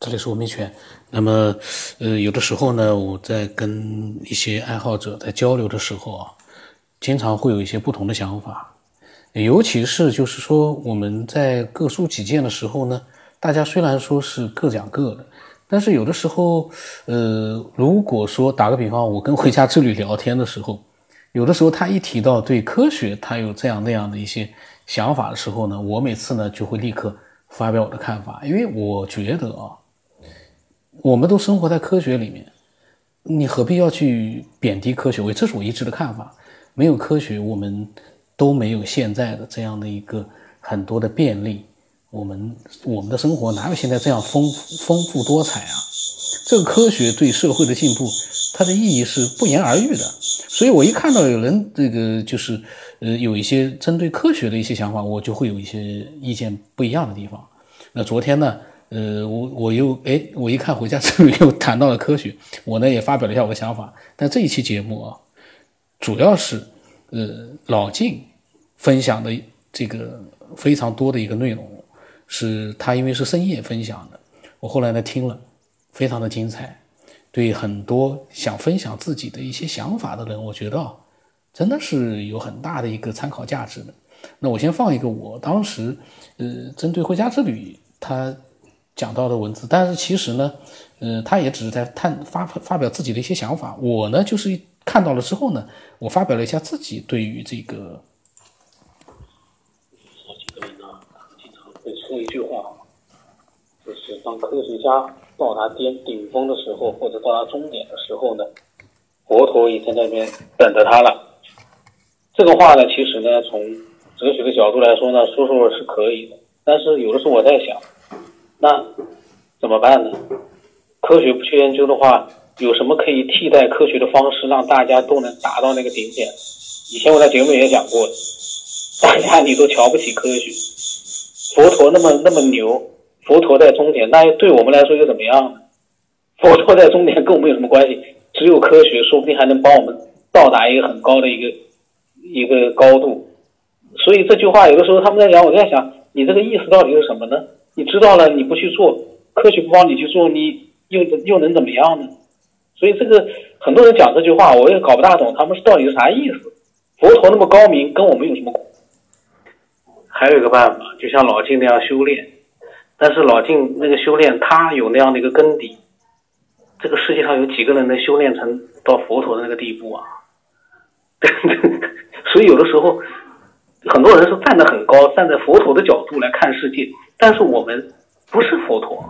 这里是文明圈。那么，呃，有的时候呢，我在跟一些爱好者在交流的时候啊，经常会有一些不同的想法。尤其是就是说，我们在各抒己见的时候呢，大家虽然说是各讲各的，但是有的时候，呃，如果说打个比方，我跟回家之旅聊天的时候，有的时候他一提到对科学他有这样那样的一些想法的时候呢，我每次呢就会立刻发表我的看法，因为我觉得啊。我们都生活在科学里面，你何必要去贬低科学？我这是我一直的看法。没有科学，我们都没有现在的这样的一个很多的便利。我们我们的生活哪有现在这样丰丰富多彩啊？这个科学对社会的进步，它的意义是不言而喻的。所以我一看到有人这个就是呃有一些针对科学的一些想法，我就会有一些意见不一样的地方。那昨天呢？呃，我我又哎，我一看回家之旅又谈到了科学，我呢也发表了一下我的想法。但这一期节目啊，主要是呃老晋分享的这个非常多的一个内容，是他因为是深夜分享的，我后来呢听了，非常的精彩。对很多想分享自己的一些想法的人，我觉得啊真的是有很大的一个参考价值的。那我先放一个我当时呃针对回家之旅他。讲到的文字，但是其实呢，呃，他也只是在探发发表自己的一些想法。我呢，就是看到了之后呢，我发表了一下自己对于这个。好几个人呢，经常会说一句话，就是当科学家到达巅顶峰的时候，或者到达终点的时候呢，佛陀已经在那边等着他了。这个话呢，其实呢，从哲学的角度来说呢，说说是可以的。但是有的时候我在想。那怎么办呢？科学不去研究的话，有什么可以替代科学的方式，让大家都能达到那个顶点？以前我在节目也讲过，大家你都瞧不起科学，佛陀那么那么牛，佛陀在终点，那对我们来说又怎么样呢？佛陀在终点跟我们有什么关系？只有科学，说不定还能帮我们到达一个很高的一个一个高度。所以这句话有的时候他们在讲，我在想，你这个意思到底是什么呢？你知道了，你不去做，科学不帮你去做，你又又能怎么样呢？所以这个很多人讲这句话，我也搞不大懂，他们是到底是啥意思？佛陀那么高明，跟我们有什么？还有一个办法，就像老静那样修炼，但是老静那个修炼，他有那样的一个根底，这个世界上有几个人能修炼成到佛陀的那个地步啊？所以有的时候。很多人是站得很高，站在佛陀的角度来看世界，但是我们不是佛陀，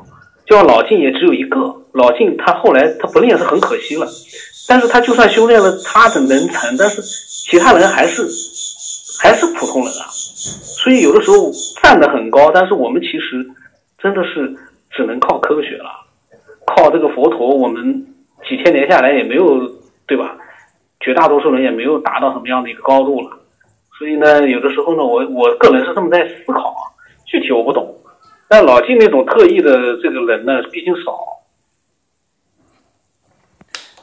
就像老静也只有一个。老静他后来他不练是很可惜了，但是他就算修炼了，他的能成，但是其他人还是还是普通人啊。所以有的时候站得很高，但是我们其实真的是只能靠科学了，靠这个佛陀，我们几千年下来也没有对吧？绝大多数人也没有达到什么样的一个高度了。所以呢，有的时候呢，我我个人是这么在思考啊，具体我不懂，但老晋那种特异的这个人呢，毕竟少。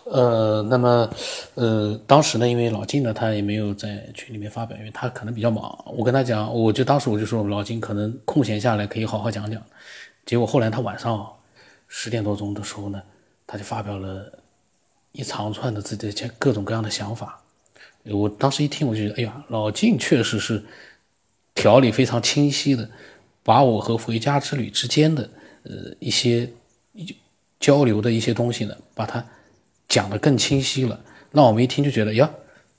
呃，那么，呃，当时呢，因为老金呢，他也没有在群里面发表，因为他可能比较忙。我跟他讲，我就当时我就说，老金可能空闲下来可以好好讲讲。结果后来他晚上十点多钟的时候呢，他就发表了一长串的自己的各种各样的想法。我当时一听，我就觉得，哎呀，老晋确实是条理非常清晰的，把我和回家之旅之间的呃一些交流的一些东西呢，把它讲得更清晰了，让我们一听就觉得，呀，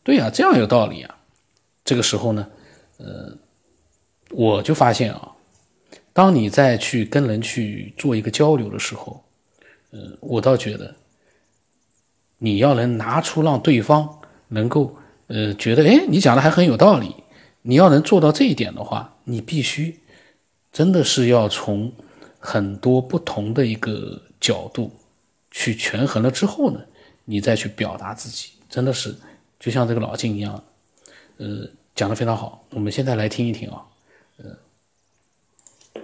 对呀，这样有道理啊。这个时候呢，呃，我就发现啊，当你再去跟人去做一个交流的时候，呃，我倒觉得你要能拿出让对方能够。呃，觉得哎，你讲的还很有道理。你要能做到这一点的话，你必须真的是要从很多不同的一个角度去权衡了之后呢，你再去表达自己，真的是就像这个老金一样，呃，讲的非常好。我们现在来听一听啊，呃，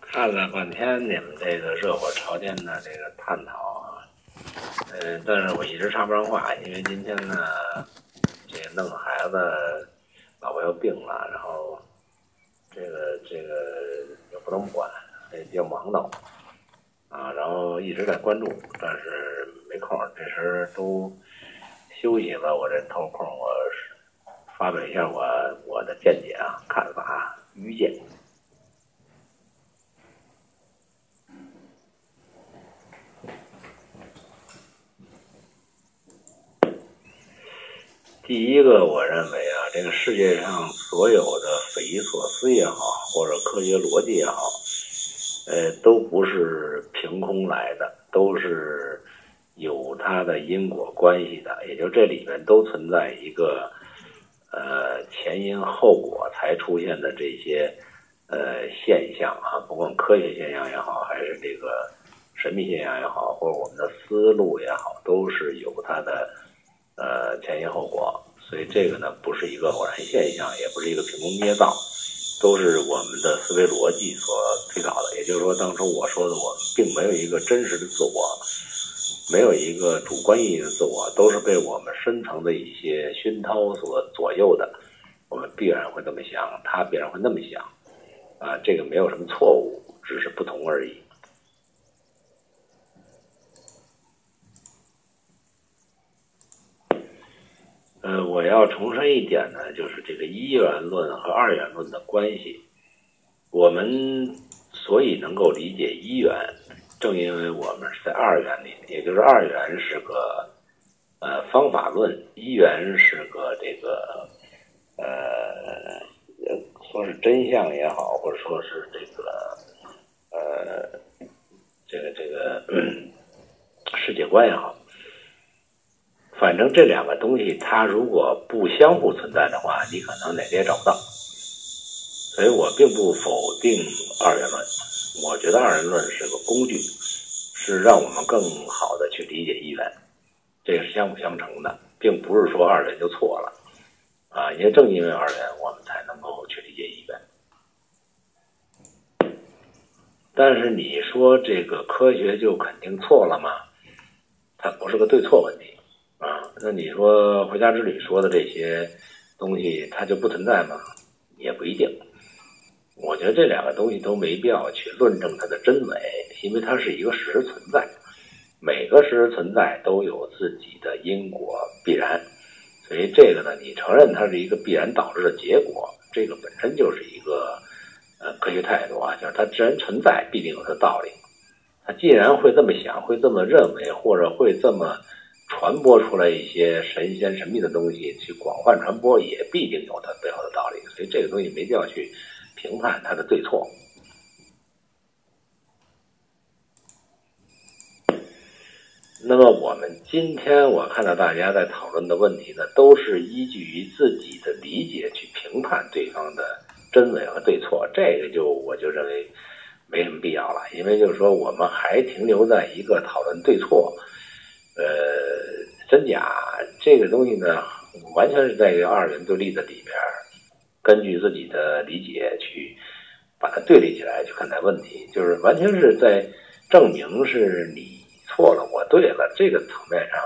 看了半天你们这个热火朝天的这个探讨。呃，但是我一直插不上话，因为今天呢，这个弄孩子，老婆又病了，然后这个这个也不能管，也比较忙叨。后一直在关注，但是没空，这时都休息了，我这抽空我发表一下我我的见解啊、看法、愚见。第一个，我认为啊，这个世界上所有的匪夷所思也好，或者科学逻辑也好，呃，都不是凭空来的，都是有它的因果关系的。也就这里面都存在一个呃前因后果才出现的这些呃现象啊，不管科学现象也好，还是这个神秘现象也好，或者我们的思路也好，都是有它的。呃，前因后果，所以这个呢，不是一个偶然现象，也不是一个凭空捏造，都是我们的思维逻辑所推导的。也就是说，当初我说的，我并没有一个真实的自我，没有一个主观意义的自我，都是被我们深层的一些熏陶所左右的。我们必然会这么想，他必然会那么想，啊，这个没有什么错误，只是不同而已。呃，我要重申一点呢，就是这个一元论和二元论的关系。我们所以能够理解一元，正因为我们是在二元里，也就是二元是个呃方法论，一元是个这个呃说是真相也好，或者说是这个呃这个这个 世界观也好。反正这两个东西，它如果不相互存在的话，你可能哪个也找不到。所以我并不否定二元论，我觉得二元论是个工具，是让我们更好的去理解一元，这是相辅相成的，并不是说二元就错了啊。也正因为二元，我们才能够去理解一元。但是你说这个科学就肯定错了吗？它不是个对错问题。啊，那你说回家之旅说的这些东西，它就不存在吗？也不一定。我觉得这两个东西都没必要去论证它的真伪，因为它是一个事实存在。每个事实存在都有自己的因果必然，所以这个呢，你承认它是一个必然导致的结果，这个本身就是一个呃科学态度啊，就是它既然存在，必定有它的道理。它既然会这么想，会这么认为，或者会这么。传播出来一些神仙神秘的东西，去广泛传播，也必定有它背后的道理。所以这个东西没必要去评判它的对错。那么我们今天我看到大家在讨论的问题呢，都是依据于自己的理解去评判对方的真伪和对错。这个就我就认为没什么必要了，因为就是说我们还停留在一个讨论对错。呃，真假这个东西呢，完全是在于二元对立的里边，根据自己的理解去把它对立起来去看待问题，就是完全是在证明是你错了，我对了。这个层面上，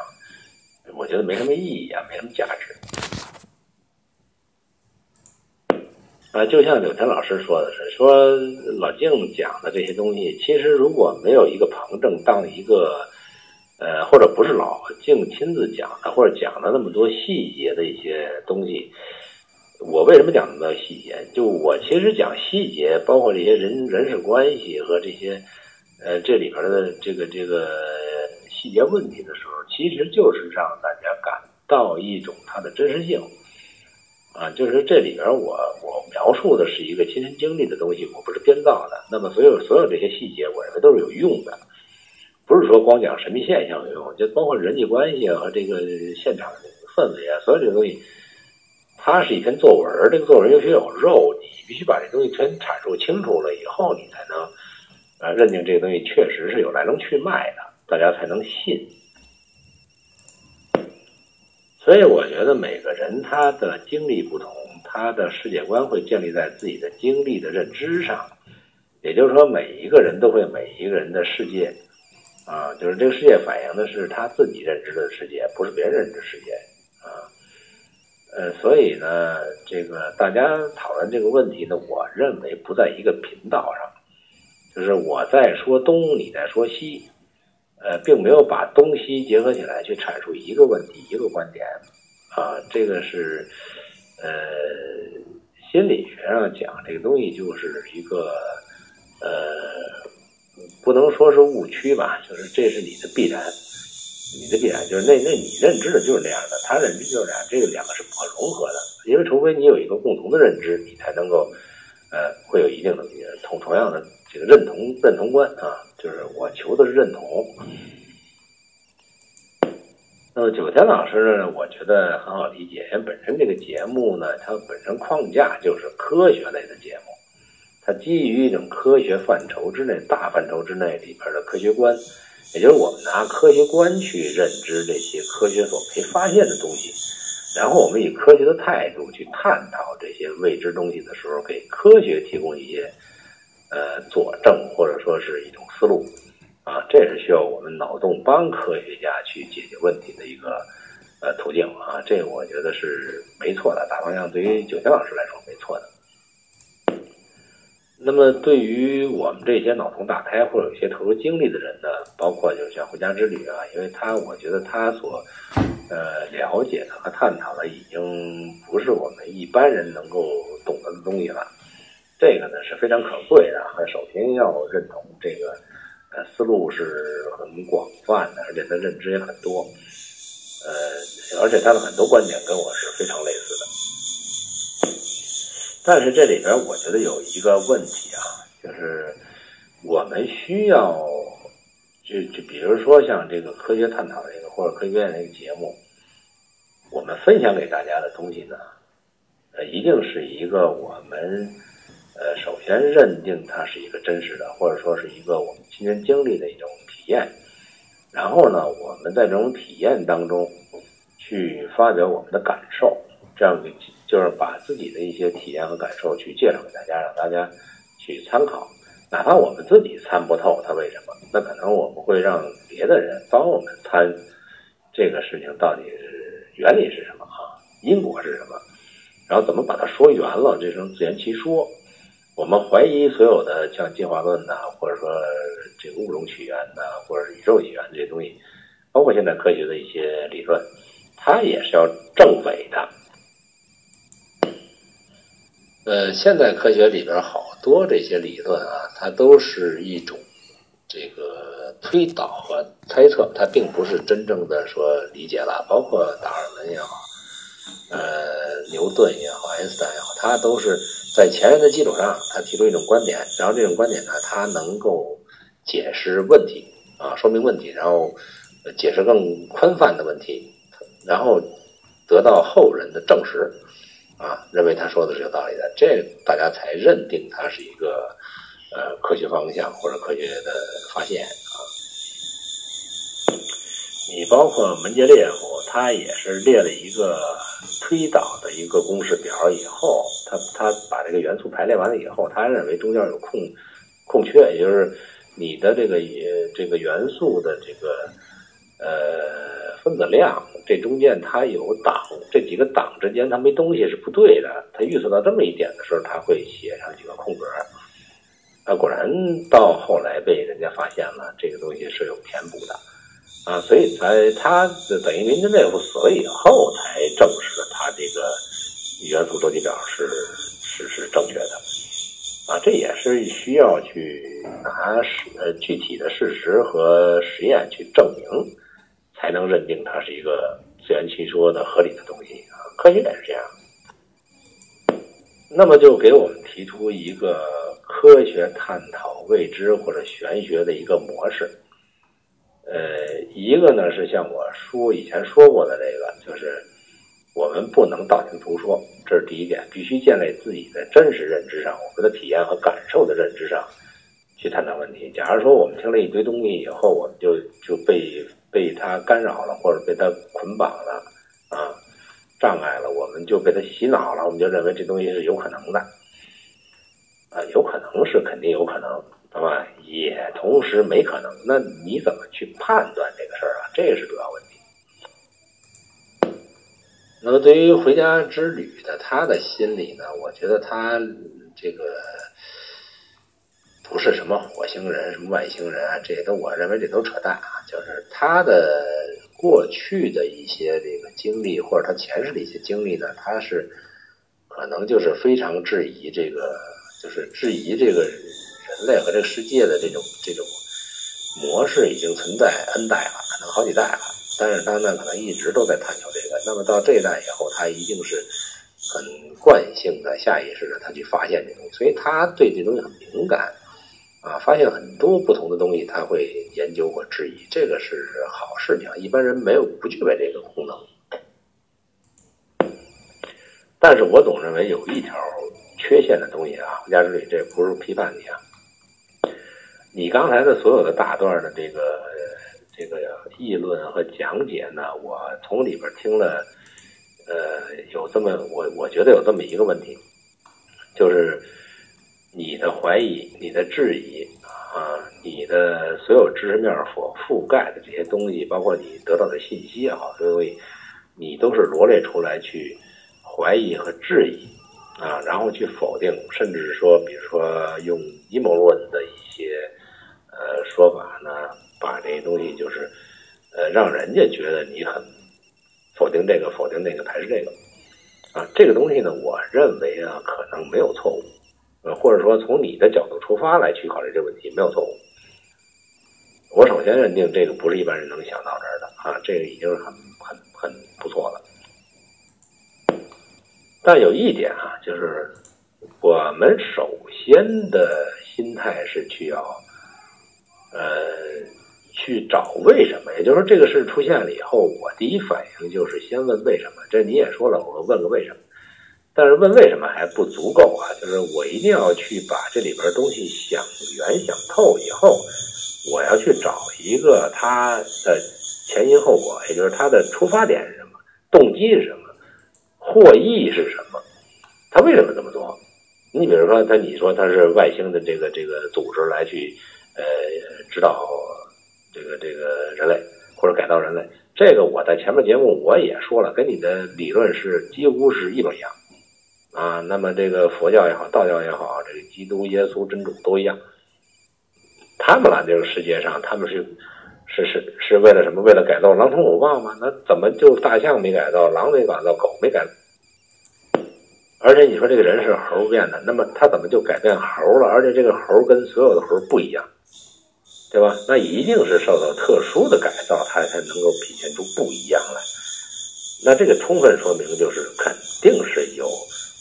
我觉得没什么意义啊，没什么价值。啊，就像柳田老师说的是，说老静讲的这些东西，其实如果没有一个旁证当一个。呃，或者不是老静亲自讲的，或者讲了那么多细节的一些东西，我为什么讲那么多细节？就我其实讲细节，包括这些人人事关系和这些，呃，这里边的这个这个细节问题的时候，其实就是让大家感到一种它的真实性，啊，就是这里边我我描述的是一个亲身经历的东西，我不是编造的。那么所有所有这些细节，我认为都是有用的。不是说光讲神秘现象有用，就包括人际关系和这个现场氛围啊，所有这个东西，它是一篇作文，这个作文必须有肉，你必须把这东西全阐述清楚了以后，你才能啊认定这个东西确实是有来龙去脉的，大家才能信。所以我觉得每个人他的经历不同，他的世界观会建立在自己的经历的认知上，也就是说，每一个人都会每一个人的世界。啊，就是这个世界反映的是他自己认知的世界，不是别人认知世界啊。呃，所以呢，这个大家讨论这个问题呢，我认为不在一个频道上，就是我在说东，你在说西，呃，并没有把东西结合起来去阐述一个问题、一个观点，啊，这个是，呃，心理学上讲这个东西就是一个，呃，不能说是误区吧，就是这是你的必然，你的必然就是那那你认知的就是那样的，他认知就是这样，这个两个是不可融合的，因为除非你有一个共同的认知，你才能够，呃，会有一定的同同样的这个认同认同观啊。就是我求的是认同。那么九天老师呢？我觉得很好理解，因为本身这个节目呢，它本身框架就是科学类的节目，基于一种科学范畴之内、大范畴之内里边的科学观，也就是我们拿科学观去认知这些科学所没发现的东西，然后我们以科学的态度去探讨这些未知东西的时候，给科学提供一些。呃，佐证或者说是一种思路，啊，这是需要我们脑洞帮科学家去解决问题的一个呃途径啊，这我觉得是没错的，大方向对于九天老师来说没错的。那么对于我们这些脑洞大开或者有些特殊经历的人呢，包括就像回家之旅啊，因为他我觉得他所呃了解的和探讨的已经不是我们一般人能够懂得的东西了。这个呢是非常可贵的，首先要认同这个，呃，思路是很广泛的，而且他认知也很多，呃，而且他的很多观点跟我是非常。但是这里边我觉得有一个问题啊，就是我们需要，就就比如说像这个科学探讨这个或者科学院这个节目，我们分享给大家的东西呢，呃，一定是一个我们。呃，首先认定它是一个真实的，或者说是一个我们亲身经历的一种体验，然后呢，我们在这种体验当中去发表我们的感受，这样就是把自己的一些体验和感受去介绍给大家，让大家去参考。哪怕我们自己参不透它为什么，那可能我们会让别的人帮我们参这个事情到底是原理是什么啊，因果是什么，然后怎么把它说圆了，这种自圆其说。我们怀疑所有的像进化论呐，或者说这个物种起源呐，或者是宇宙起源这些东西，包括现在科学的一些理论，它也是要证伪的。呃，现代科学里边好多这些理论啊，它都是一种这个推导和猜测，它并不是真正的说理解了。包括达尔文也好，呃，牛顿也好，爱因斯坦也好，他都是。在前人的基础上，他提出一种观点，然后这种观点呢，他能够解释问题啊，说明问题，然后解释更宽泛的问题，然后得到后人的证实啊，认为他说的是有道理的，这大家才认定他是一个呃科学方向或者科学的发现啊。你包括门捷列夫，他也是列了一个。推导的一个公式表以后，他他把这个元素排列完了以后，他认为中间有空空缺，也就是你的这个也这个元素的这个呃分子量，这中间它有档，这几个档之间它没东西是不对的。他预测到这么一点的时候，他会写上几个空格。啊，果然到后来被人家发现了，这个东西是有填补的。啊，所以在他等于林德列夫死了以后，才证实了他这个元素周期表是是是正确的。啊，这也是需要去拿实呃具体的事实和实验去证明，才能认定它是一个自圆其说的合理的东西啊。科学也是这样。那么就给我们提出一个科学探讨未知或者玄学的一个模式。呃，一个呢是像我说以前说过的这个，就是我们不能道听途说，这是第一点，必须建立自己的真实认知上，我们的体验和感受的认知上去探讨问题。假如说我们听了一堆东西以后，我们就就被被他干扰了，或者被他捆绑了啊，障碍了，我们就被他洗脑了，我们就认为这东西是有可能的啊，有可能是肯定有可能。对吧？也同时没可能。那你怎么去判断这个事儿啊？这是主要问题。那么对于回家之旅的他的心理呢？我觉得他这个不是什么火星人、什么外星人啊，这些都我认为这都扯淡啊。就是他的过去的一些这个经历，或者他前世的一些经历呢，他是可能就是非常质疑这个，就是质疑这个人类和这个世界的这种这种模式已经存在 N 代了，可能好几代了。但是他呢，可能一直都在探求这个。那么到这一代以后，他一定是很惯性的、下意识的，他去发现这东西，所以他对这东西很敏感。啊，发现很多不同的东西，他会研究或质疑，这个是好事情。一般人没有不具备这个功能。但是我总认为有一条缺陷的东西啊，胡家之旅这不是批判你啊。你刚才的所有的大段的这个这个议论和讲解呢，我从里边听了，呃，有这么我我觉得有这么一个问题，就是。你的怀疑、你的质疑啊，你的所有知识面所覆盖的这些东西，包括你得到的信息也好，所以你都是罗列出来去怀疑和质疑啊，然后去否定，甚至是说，比如说用阴谋论的一些呃说法呢，把这些东西就是呃让人家觉得你很否定这个、否定那个、排斥这个啊，这个东西呢，我认为啊，可能没有错误。呃，或者说从你的角度出发来去考虑这个问题没有错误。我首先认定这个不是一般人能想到这儿的啊，这个已经很很很不错了。但有一点啊，就是我们首先的心态是去要呃去找为什么，也就是说这个事出现了以后，我第一反应就是先问为什么。这你也说了，我问个为什么。但是问为什么还不足够啊？就是我一定要去把这里边东西想圆想透以后，我要去找一个他的前因后果，也就是他的出发点是什么，动机是什么，获益是什么，他为什么这么做？你比如说他，你说他是外星的这个这个组织来去呃指导这个这个人类或者改造人类，这个我在前面节目我也说了，跟你的理论是几乎是一模一样。啊，那么这个佛教也好，道教也好，这个基督耶稣真主都一样。他们来这个世界上，他们是是是是为了什么？为了改造狼虫虎豹吗？那怎么就大象没改造，狼没改造，狗没改？而且你说这个人是猴变的，那么他怎么就改变猴了？而且这个猴跟所有的猴不一样，对吧？那一定是受到特殊的改造，它才能够体现出不一样来。那这个充分说明，就是肯定是有。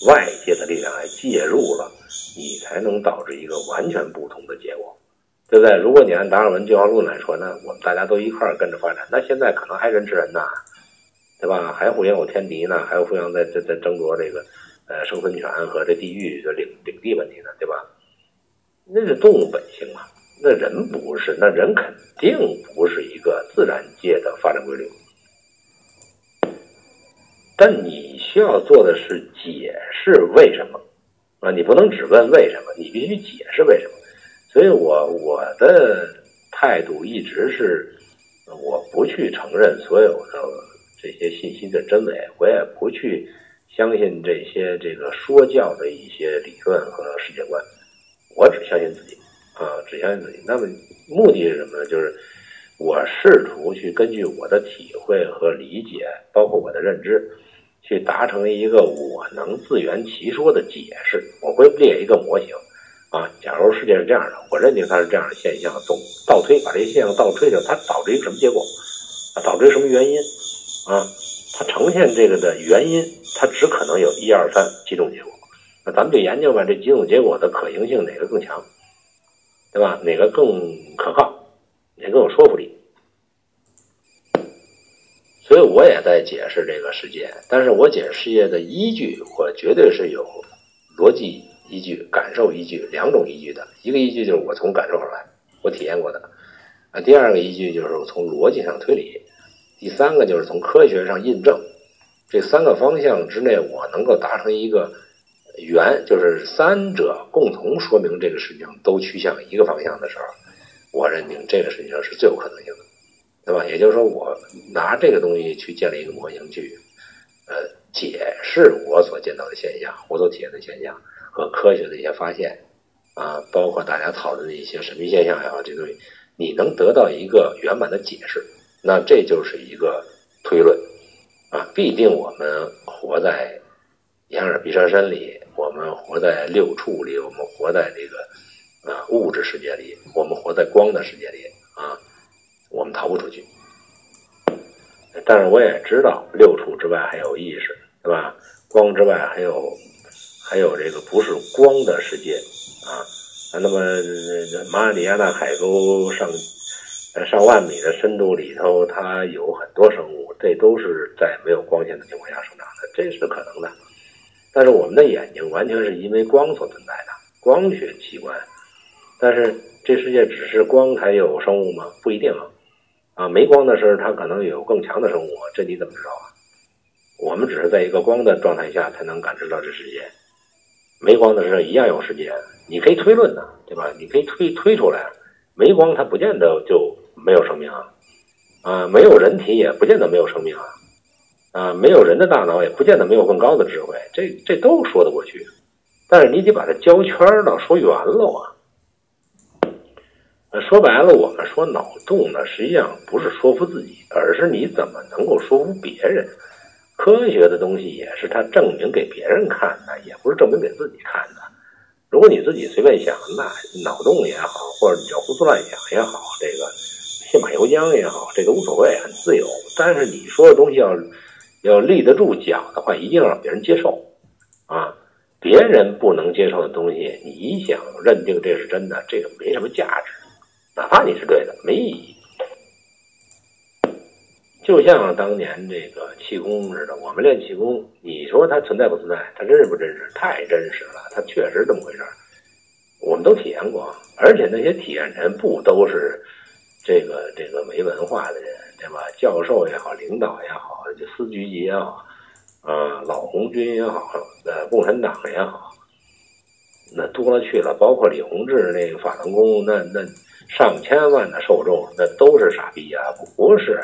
外界的力量来介入了，你才能导致一个完全不同的结果，对不对？如果你按达尔文进化论来说，那我们大家都一块儿跟着发展，那现在可能还人吃人呢，对吧？还互相有天敌呢，还有互相在在在争夺这个呃生存权和这地域的领领地问题呢，对吧？那是动物本性嘛，那人不是，那人肯定不是一个自然界的发展规律。但你需要做的是解释为什么啊？你不能只问为什么，你必须解释为什么。所以我我的态度一直是，我不去承认所有的这些信息的真伪，我也不去相信这些这个说教的一些理论和世界观，我只相信自己啊，只相信自己。那么目的是什么呢？就是我试图去根据我的体会和理解，包括我的认知。去达成一个我能自圆其说的解释，我会列一个模型，啊，假如世界是这样的，我认定它是这样的现象，总倒推，把这些现象倒推掉，它导致一个什么结果？啊，导致什么原因？啊，它呈现这个的原因，它只可能有一二三几种结果。那咱们就研究吧，这几种结果的可行性哪个更强，对吧？哪个更可靠？哪个更有说服力？所以我也在解释这个世界，但是我解释世界的依据，我绝对是有逻辑依据、感受依据两种依据的。一个依据就是我从感受上来，我体验过的；啊，第二个依据就是我从逻辑上推理；第三个就是从科学上印证。这三个方向之内，我能够达成一个圆，就是三者共同说明这个事情都趋向一个方向的时候，我认定这个事情上是最有可能性的。对吧？也就是说，我拿这个东西去建立一个模型，去呃解释我所见到的现象，我所体验的现象和科学的一些发现啊，包括大家讨论的一些神秘现象也好，这东西你能得到一个圆满的解释，那这就是一个推论啊。必定我们活在阳尔毕沙山里，我们活在六处里，我们活在这个啊物质世界里，我们活在光的世界里啊，我们逃不出去。但是我也知道，六处之外还有意识，对吧？光之外还有，还有这个不是光的世界啊。那么马里亚纳海沟上上万米的深度里头，它有很多生物，这都是在没有光线的情况下生长的，这是可能的。但是我们的眼睛完全是因为光所存在的光学器官，但是这世界只是光才有生物吗？不一定啊。啊，没光的时候，它可能有更强的生物，这你怎么知道啊？我们只是在一个光的状态下才能感知到这世界，没光的时候一样有世界。你可以推论呐，对吧？你可以推推出来，没光它不见得就没有生命啊，啊，没有人体也不见得没有生命啊，啊，没有人的大脑也不见得没有更高的智慧，这这都说得过去。但是你得把它交圈了，说圆了啊。说白了，我们说脑洞呢，实际上不是说服自己，而是你怎么能够说服别人。科学的东西也是他证明给别人看的，也不是证明给自己看的。如果你自己随便想，那脑洞也好，或者你叫胡思乱想也好，这个信马由缰也好，这个无所谓，很自由。但是你说的东西要要立得住脚的话，一定要让别人接受啊！别人不能接受的东西，你想认定这是真的，这个没什么价值。哪怕你是对的，没意义。就像当年这个气功似的，我们练气功，你说它存在不存在？它真实不真实？太真实了，它确实这么回事儿。我们都体验过，而且那些体验人不都是这个这个没文化的人，对吧？教授也好，领导也好，就司局级也好，啊，老红军也好，呃，共产党也好，那多了去了。包括李洪志那个法轮功，那那。上千万的受众，那都是傻逼啊！不是，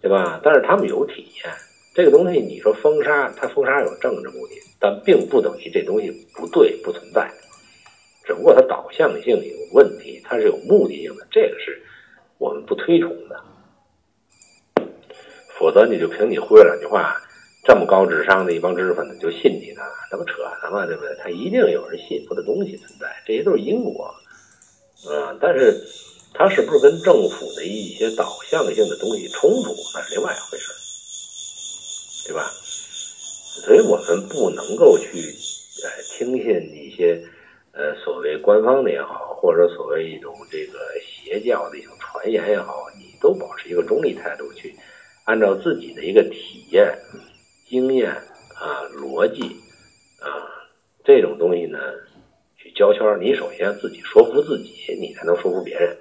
对吧？但是他们有体验这个东西。你说封杀，它封杀有政治目的，但并不等于这东西不对、不存在。只不过它导向性有问题，它是有目的性的。这个是我们不推崇的。否则你就凭你忽悠两句话，这么高智商的一帮知识分子就信你呢？那不扯呢吗？对不对？他一定有人信服的东西存在，这些都是因果。嗯，但是它是不是跟政府的一些导向性的东西冲突，那是另外一回事对吧？所以我们不能够去呃听信一些呃所谓官方的也好，或者所谓一种这个邪教的一种传言也好，你都保持一个中立态度去，按照自己的一个体验、经验啊、逻辑啊这种东西呢。交圈，你首先自己说服自己，你才能说服别人。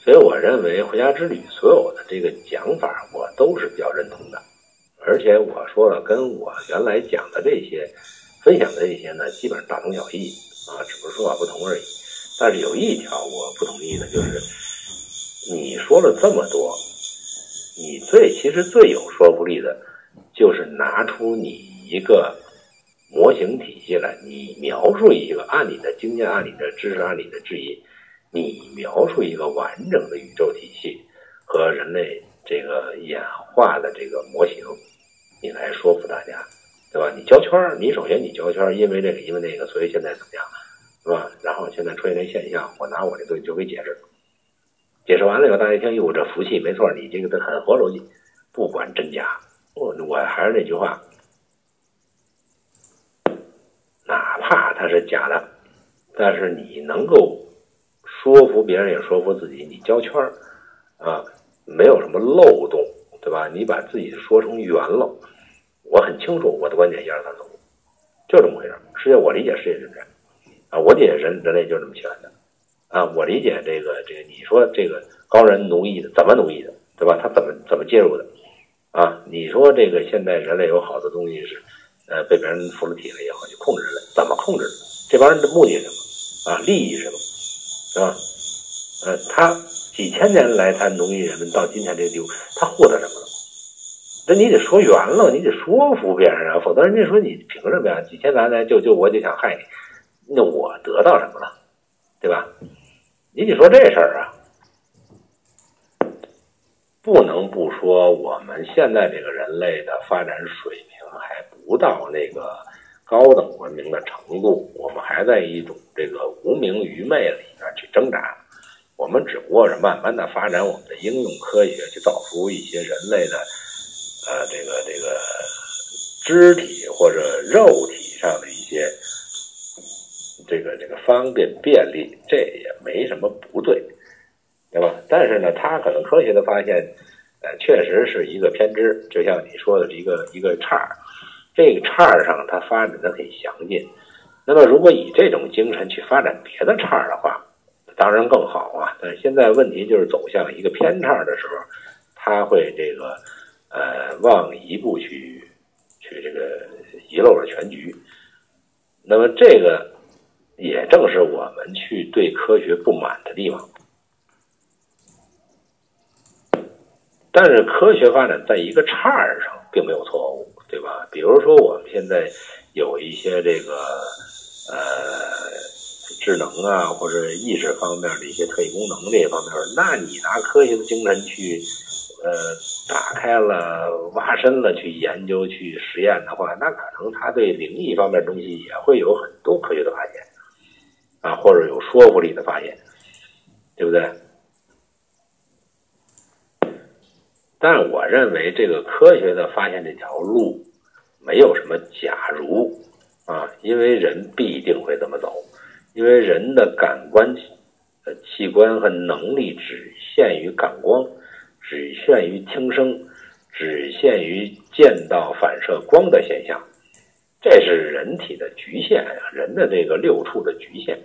所以，我认为回家之旅所有的这个讲法，我都是比较认同的。而且我说了，跟我原来讲的这些、分享的这些呢，基本上大同小异啊，只不过说法不同而已。但是有一条我不同意的，就是你说了这么多，你最其实最有说服力的，就是拿出你一个。模型体系来，你描述一个，按你的经验，按你的知识，按你的质疑，你描述一个完整的宇宙体系和人类这个演化的这个模型，你来说服大家，对吧？你交圈儿，你首先你交圈儿，因为这个，因为那个，所以现在怎么样，是吧？然后现在出现这现象，我拿我这东西就给解释，解释完了以后，大家一听，哟，这服气，没错，你这个很合逻辑，不管真假，我我还是那句话。哪怕它是假的，但是你能够说服别人，也说服自己，你交圈儿啊，没有什么漏洞，对吧？你把自己说成圆了，我很清楚我的观点一二三四五，就这么回事儿。世界我理解世界是这样啊，我理解人人类就是这么起来的啊，我理解这个这个你说这个高人奴役的怎么奴役的，对吧？他怎么怎么介入的啊？你说这个现在人类有好多东西是。呃，被别人服了体了也好，就控制人类，怎么控制？这帮人的目的是什么？啊，利益是什么？是吧？呃，他几千年来他奴役人们到今天这地步，他获得什么了？那你得说圆了，你得说服别人啊，否则人家说你凭什么呀？几千年来就就我就想害你，那我得到什么了，对吧？你得说这事儿啊，不能不说我们现在这个人类的发展水平还不不到那个高等文明的程度，我们还在一种这个无名愚昧里面去挣扎。我们只不过是慢慢的发展我们的应用科学，去造福一些人类的。呃，这个这个肢体或者肉体上的一些这个这个方便便利，这也没什么不对，对吧？但是呢，它可能科学的发现，呃，确实是一个偏执，就像你说的一个一个叉儿，这个叉上它发展的很详尽。那么，如果以这种精神去发展别的叉的话，当然更好啊。但是现在问题就是走向一个偏叉的时候，它会这个。呃，望一步去，去这个遗漏了全局。那么这个也正是我们去对科学不满的地方。但是科学发展在一个叉上并没有错误，对吧？比如说我们现在有一些这个呃智能啊或者意识方面的一些特异功能这些方面，那你拿科学的精神去。呃，打开了、挖深了去研究、去实验的话，那可能他对灵异方面东西也会有很多科学的发现，啊，或者有说服力的发现，对不对？但我认为这个科学的发现这条路没有什么假如啊，因为人必定会这么走，因为人的感官呃器官和能力只限于感光。只限于听声，只限于见到反射光的现象，这是人体的局限呀，人的这个六处的局限。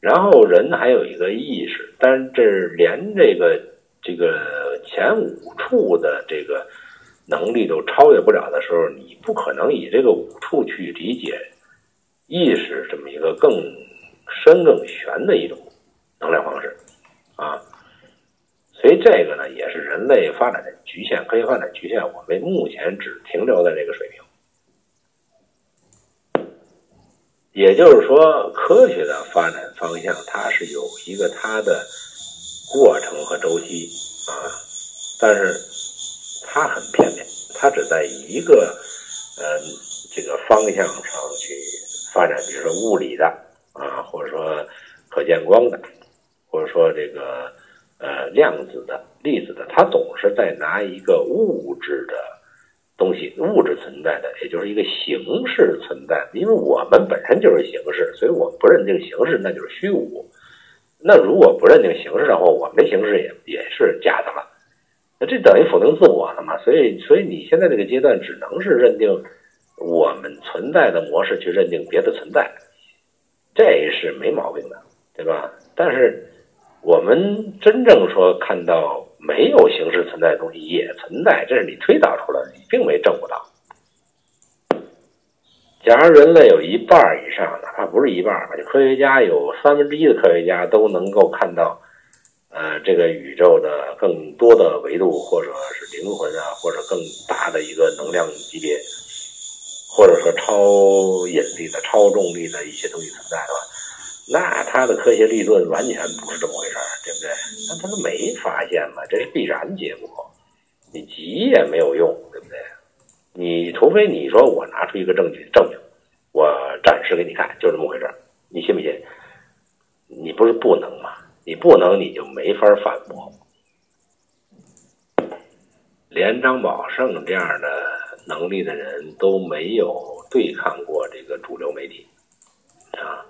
然后人还有一个意识，但是这是连这个这个前五处的这个能力都超越不了的时候，你不可能以这个五处去理解意识这么一个更深更玄的一种能量方式啊。所以这个呢，也是人类发展的局限，科学发展局限。我们目前只停留在这个水平。也就是说，科学的发展方向，它是有一个它的过程和周期啊，但是它很片面，它只在一个呃这个方向上去发展，比如说物理的啊，或者说可见光的，或者说这个。呃，量子的、粒子的，它总是在拿一个物质的东西，物质存在的，也就是一个形式存在。因为我们本身就是形式，所以我们不认定形式，那就是虚无。那如果不认定形式的话，我们的形式也也是假的了。那这等于否定自我了嘛？所以，所以你现在这个阶段只能是认定我们存在的模式，去认定别的存在，这是没毛病的，对吧？但是。我们真正说看到没有形式存在的东西也存在，这是你推导出来的，你并没证不到。假如人类有一半以上，哪怕不是一半吧，就科学家有三分之一的科学家都能够看到，呃，这个宇宙的更多的维度，或者是灵魂啊，或者更大的一个能量级别，或者说超引力的、超重力的一些东西存在，的话？那他的科学理论完全不是这么回事儿，对不对？那他都没发现嘛，这是必然结果，你急也没有用，对不对？你除非你说我拿出一个证据证明，我展示给你看，就这么回事，你信不信？你不是不能吗？你不能，你就没法反驳。连张宝胜这样的能力的人都没有对抗过这个主流媒体，啊。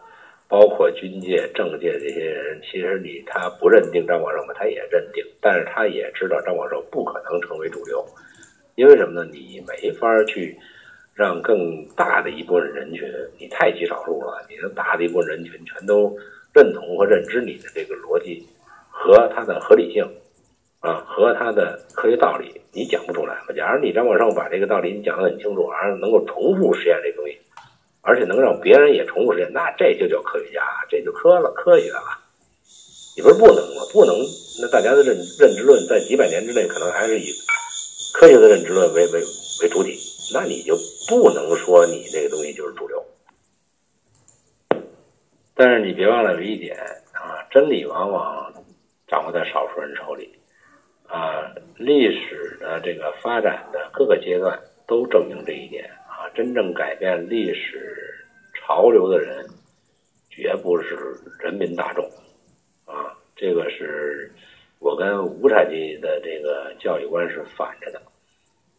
包括军界、政界这些人，其实你他不认定张宝胜吧，他也认定，但是他也知道张宝胜不可能成为主流，因为什么呢？你没法去让更大的一部分人群，你太极少数了，你的大的一部分人群全都认同和认知你的这个逻辑和它的合理性啊，和它的科学道理，你讲不出来。假如你张宝胜把这个道理你讲得很清楚，而能够重复实验这东西。而且能让别人也重复实验，那这就叫科学家，这就科了，科学了。你不是不能吗？不能，那大家的认认知论在几百年之内可能还是以科学的认知论为为为主体，那你就不能说你这个东西就是主流。但是你别忘了有一点啊，真理往往掌握在少数人手里啊。历史的这个发展的各个阶段都证明这一点啊，真正改变历史潮流的人，绝不是人民大众啊。这个是我跟无产阶级的这个教育观是反着的。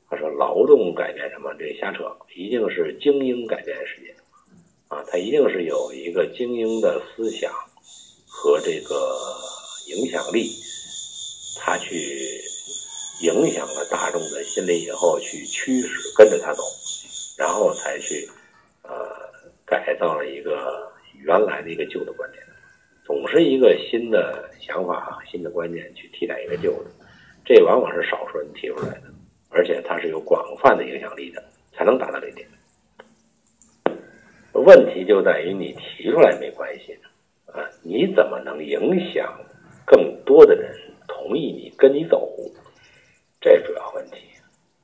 他说劳动改变什么？这瞎扯，一定是精英改变世界。啊，他一定是有一个精英的思想和这个影响力，他去影响了大众的心理以后，去驱使跟着他走，然后才去呃改造了一个原来的一个旧的观点，总是一个新的想法、新的观念去替代一个旧的，这往往是少数人提出来的，而且它是有广泛的影响力的，才能达到这一点。问题就在于你提出来没关系，啊，你怎么能影响更多的人同意你跟你走？这主要问题，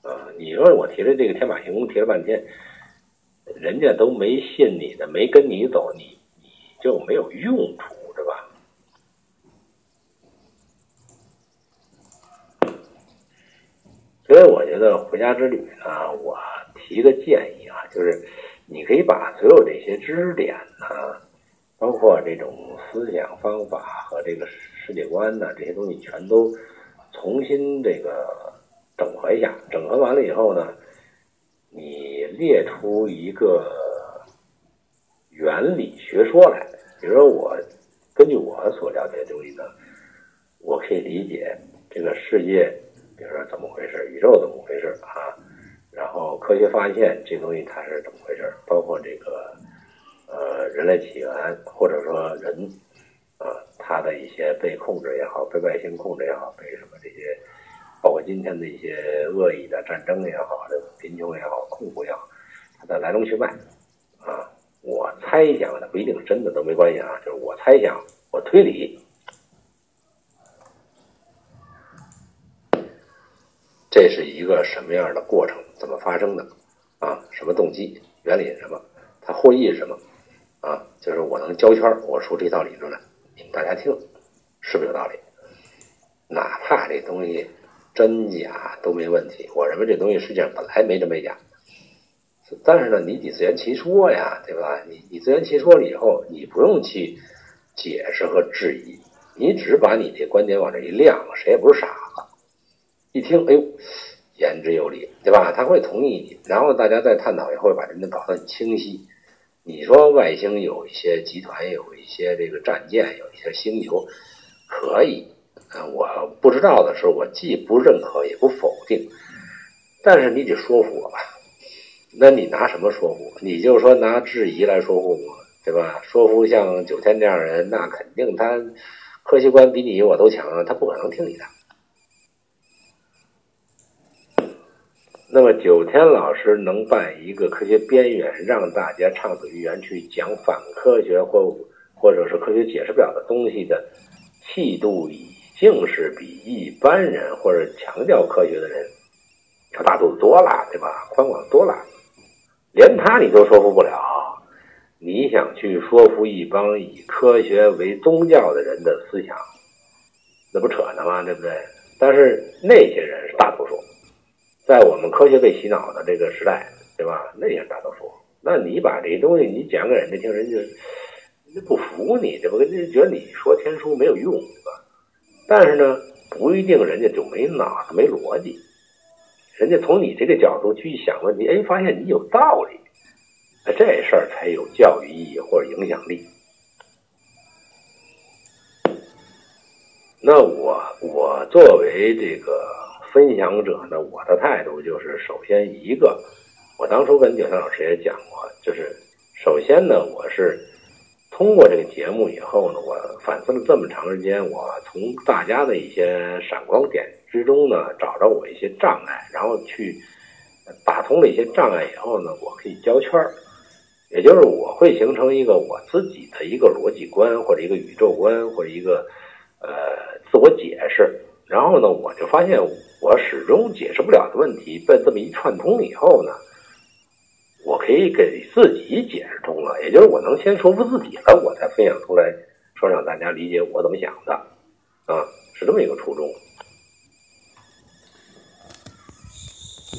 啊，你说我提的这个天马行空提了半天，人家都没信你的，没跟你走，你你就没有用处，是吧？所以我觉得回家之旅呢，我提个建议啊，就是。你可以把所有这些知识点呢，包括这种思想方法和这个世界观呢，这些东西全都重新这个整合一下。整合完了以后呢，你列出一个原理学说来。比如说，我根据我所了解的东西呢，我可以理解这个世界，比如说怎么回事，宇宙怎么回事啊？然后科学发现这东西它是怎么回事？包括这个呃人类起源，或者说人啊，他的一些被控制也好，被外星控制也好，被什么这些，包括今天的一些恶意的战争也好，这个贫穷也好，痛苦也好，它的来龙去脉啊，我猜想的不一定真的都没关系啊，就是我猜想，我推理。这是一个什么样的过程？怎么发生的？啊，什么动机？原理是什么？它获益是什么？啊，就是我能交圈我说这套理论来，大家听，是不是有道理？哪怕这东西真假都没问题，我认为这东西实际上本来没真没假。但是呢，你得自圆其说呀，对吧？你你自圆其说了以后，你不用去解释和质疑，你只把你这观点往这一亮，谁也不是傻子。一听，哎呦，言之有理，对吧？他会同意你，然后大家再探讨以后，把人家搞得很清晰。你说外星有一些集团，有一些这个战舰，有一些星球，可以。啊我不知道的时候，我既不认可，也不否定。但是你得说服我吧？那你拿什么说服？你就说拿质疑来说服我，对吧？说服像九天这样的人，那肯定他科学观比你我都强，他不可能听你的。那么九天老师能办一个科学边缘，让大家畅所欲言去讲反科学或或者是科学解释不了的东西的气度，已经是比一般人或者强调科学的人要大度多了，对吧？宽广多了，连他你都说服不了，你想去说服一帮以科学为宗教的人的思想，那不扯呢吗？对不对？但是那些人是大。在我们科学被洗脑的这个时代，对吧？那也大多数。那你把这些东西你讲给人家听，人家就不服你，这不人家觉得你说天书没有用，对吧？但是呢，不一定人家就没脑子、没逻辑。人家从你这个角度去想问题，哎，发现你有道理，那这事儿才有教育意义或者影响力。那我我作为这个。分享者呢，我的态度就是：首先一个，我当初跟九天老师也讲过，就是首先呢，我是通过这个节目以后呢，我反思了这么长时间，我从大家的一些闪光点之中呢，找着我一些障碍，然后去打通了一些障碍以后呢，我可以交圈儿，也就是我会形成一个我自己的一个逻辑观，或者一个宇宙观，或者一个呃自我解释。然后呢，我就发现我始终解释不了的问题，被这么一串通以后呢，我可以给自己解释通了，也就是我能先说服自己了，我才分享出来，说让大家理解我怎么想的，啊，是这么一个初衷。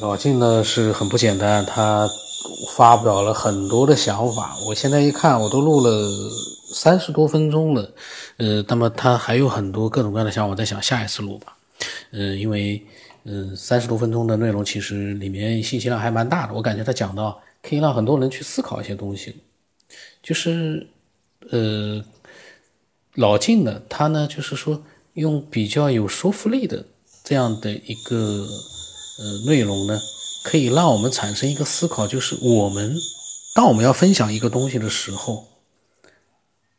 老晋呢是很不简单，他发表了很多的想法。我现在一看，我都录了三十多分钟了，呃，那么他还有很多各种各样的想法，我在想下一次录吧。嗯，因为嗯三十多分钟的内容其实里面信息量还蛮大的，我感觉他讲到可以让很多人去思考一些东西。就是呃老晋呢，他呢就是说用比较有说服力的这样的一个。呃，内容呢，可以让我们产生一个思考，就是我们当我们要分享一个东西的时候，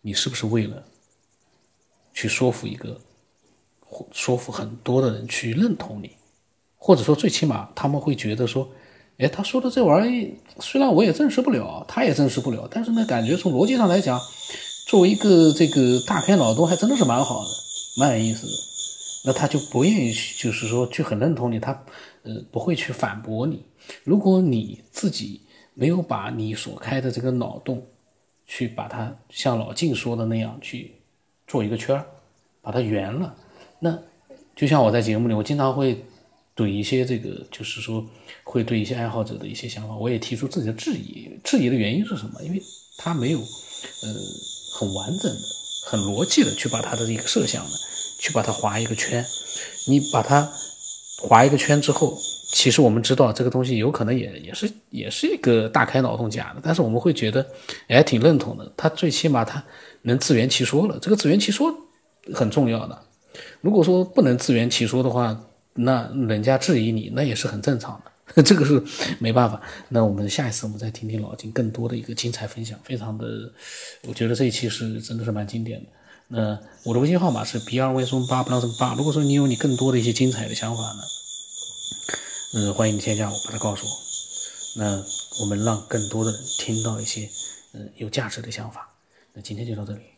你是不是为了去说服一个，说服很多的人去认同你，或者说最起码他们会觉得说，哎，他说的这玩意虽然我也证实不了，他也证实不了，但是呢，感觉从逻辑上来讲，作为一个这个大开脑洞，还真的是蛮好的，蛮有意思的。那他就不愿意，就是说去很认同你，他。呃，不会去反驳你。如果你自己没有把你所开的这个脑洞，去把它像老晋说的那样去做一个圈儿，把它圆了，那就像我在节目里，我经常会怼一些这个，就是说会对一些爱好者的一些想法，我也提出自己的质疑。质疑的原因是什么？因为他没有呃很完整的、很逻辑的去把他的一个设想呢，去把它划一个圈，你把它。划一个圈之后，其实我们知道这个东西有可能也也是也是一个大开脑洞假的，但是我们会觉得，哎，挺认同的。他最起码他能自圆其说了，这个自圆其说很重要的。如果说不能自圆其说的话，那人家质疑你，那也是很正常的，这个是没办法。那我们下一次我们再听听老金更多的一个精彩分享，非常的，我觉得这一期是真的是蛮经典的。那我的微信号码是 b 二 v 松八不让什么八。如果说你有你更多的一些精彩的想法呢，嗯，欢迎你添加我，把它告诉我。那我们让更多的人听到一些嗯有价值的想法。那今天就到这里。